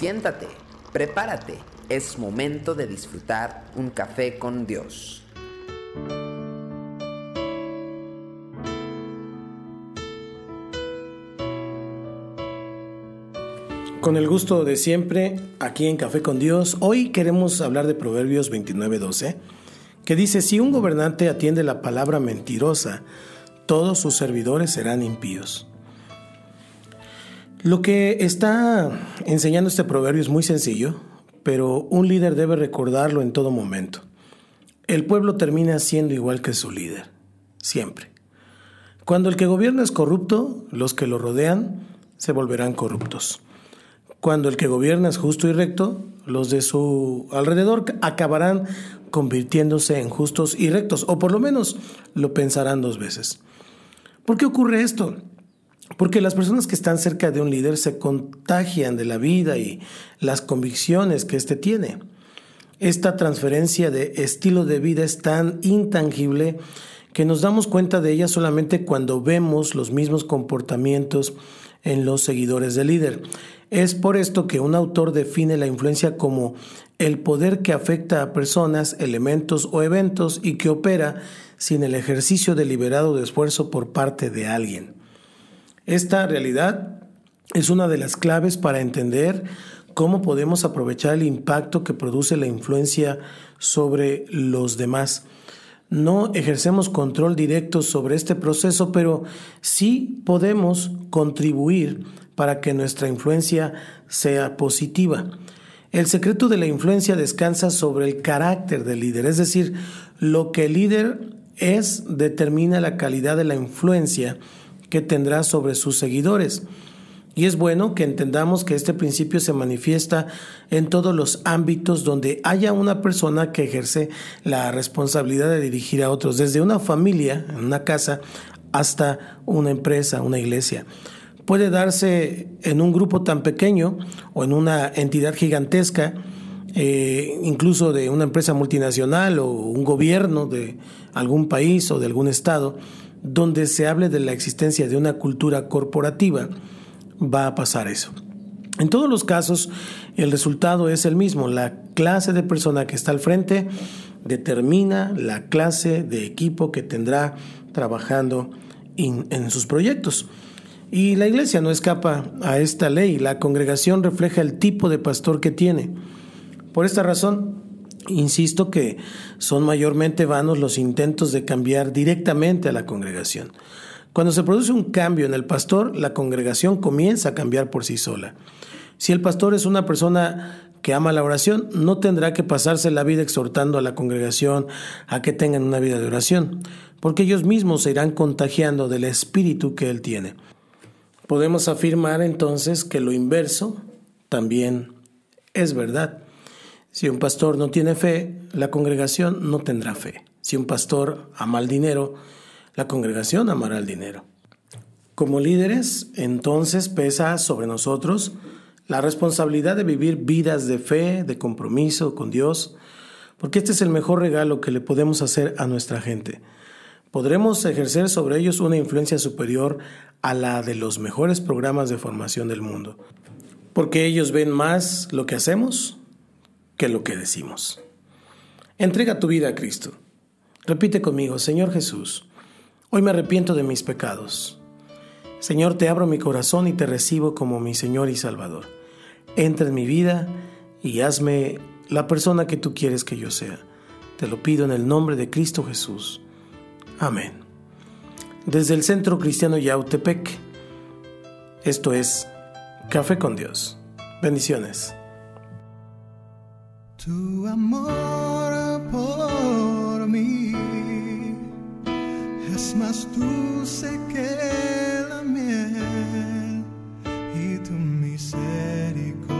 Siéntate, prepárate, es momento de disfrutar un café con Dios. Con el gusto de siempre, aquí en Café con Dios, hoy queremos hablar de Proverbios 29:12, que dice, si un gobernante atiende la palabra mentirosa, todos sus servidores serán impíos. Lo que está enseñando este proverbio es muy sencillo, pero un líder debe recordarlo en todo momento. El pueblo termina siendo igual que su líder, siempre. Cuando el que gobierna es corrupto, los que lo rodean se volverán corruptos. Cuando el que gobierna es justo y recto, los de su alrededor acabarán convirtiéndose en justos y rectos, o por lo menos lo pensarán dos veces. ¿Por qué ocurre esto? Porque las personas que están cerca de un líder se contagian de la vida y las convicciones que éste tiene. Esta transferencia de estilo de vida es tan intangible que nos damos cuenta de ella solamente cuando vemos los mismos comportamientos en los seguidores del líder. Es por esto que un autor define la influencia como el poder que afecta a personas, elementos o eventos y que opera sin el ejercicio deliberado de esfuerzo por parte de alguien. Esta realidad es una de las claves para entender cómo podemos aprovechar el impacto que produce la influencia sobre los demás. No ejercemos control directo sobre este proceso, pero sí podemos contribuir para que nuestra influencia sea positiva. El secreto de la influencia descansa sobre el carácter del líder, es decir, lo que el líder es determina la calidad de la influencia que tendrá sobre sus seguidores. Y es bueno que entendamos que este principio se manifiesta en todos los ámbitos donde haya una persona que ejerce la responsabilidad de dirigir a otros, desde una familia, una casa, hasta una empresa, una iglesia. Puede darse en un grupo tan pequeño o en una entidad gigantesca, eh, incluso de una empresa multinacional o un gobierno de algún país o de algún estado, donde se hable de la existencia de una cultura corporativa, va a pasar eso. En todos los casos, el resultado es el mismo. La clase de persona que está al frente determina la clase de equipo que tendrá trabajando en sus proyectos. Y la iglesia no escapa a esta ley. La congregación refleja el tipo de pastor que tiene. Por esta razón, Insisto que son mayormente vanos los intentos de cambiar directamente a la congregación. Cuando se produce un cambio en el pastor, la congregación comienza a cambiar por sí sola. Si el pastor es una persona que ama la oración, no tendrá que pasarse la vida exhortando a la congregación a que tengan una vida de oración, porque ellos mismos se irán contagiando del espíritu que él tiene. Podemos afirmar entonces que lo inverso también es verdad. Si un pastor no tiene fe, la congregación no tendrá fe. Si un pastor ama el dinero, la congregación amará el dinero. Como líderes, entonces pesa sobre nosotros la responsabilidad de vivir vidas de fe, de compromiso con Dios, porque este es el mejor regalo que le podemos hacer a nuestra gente. Podremos ejercer sobre ellos una influencia superior a la de los mejores programas de formación del mundo, porque ellos ven más lo que hacemos que lo que decimos. Entrega tu vida a Cristo. Repite conmigo, Señor Jesús, hoy me arrepiento de mis pecados. Señor, te abro mi corazón y te recibo como mi Señor y Salvador. Entra en mi vida y hazme la persona que tú quieres que yo sea. Te lo pido en el nombre de Cristo Jesús. Amén. Desde el Centro Cristiano Yautepec, esto es Café con Dios. Bendiciones. Tu amor por mí. Es más dulce que la miel y tu misericordia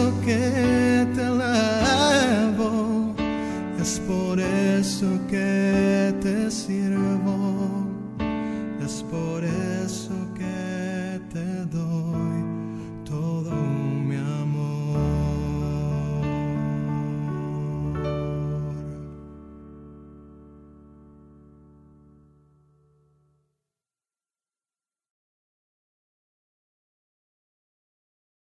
eso que te elevo, es por eso que te sirvo, es por eso que te doy.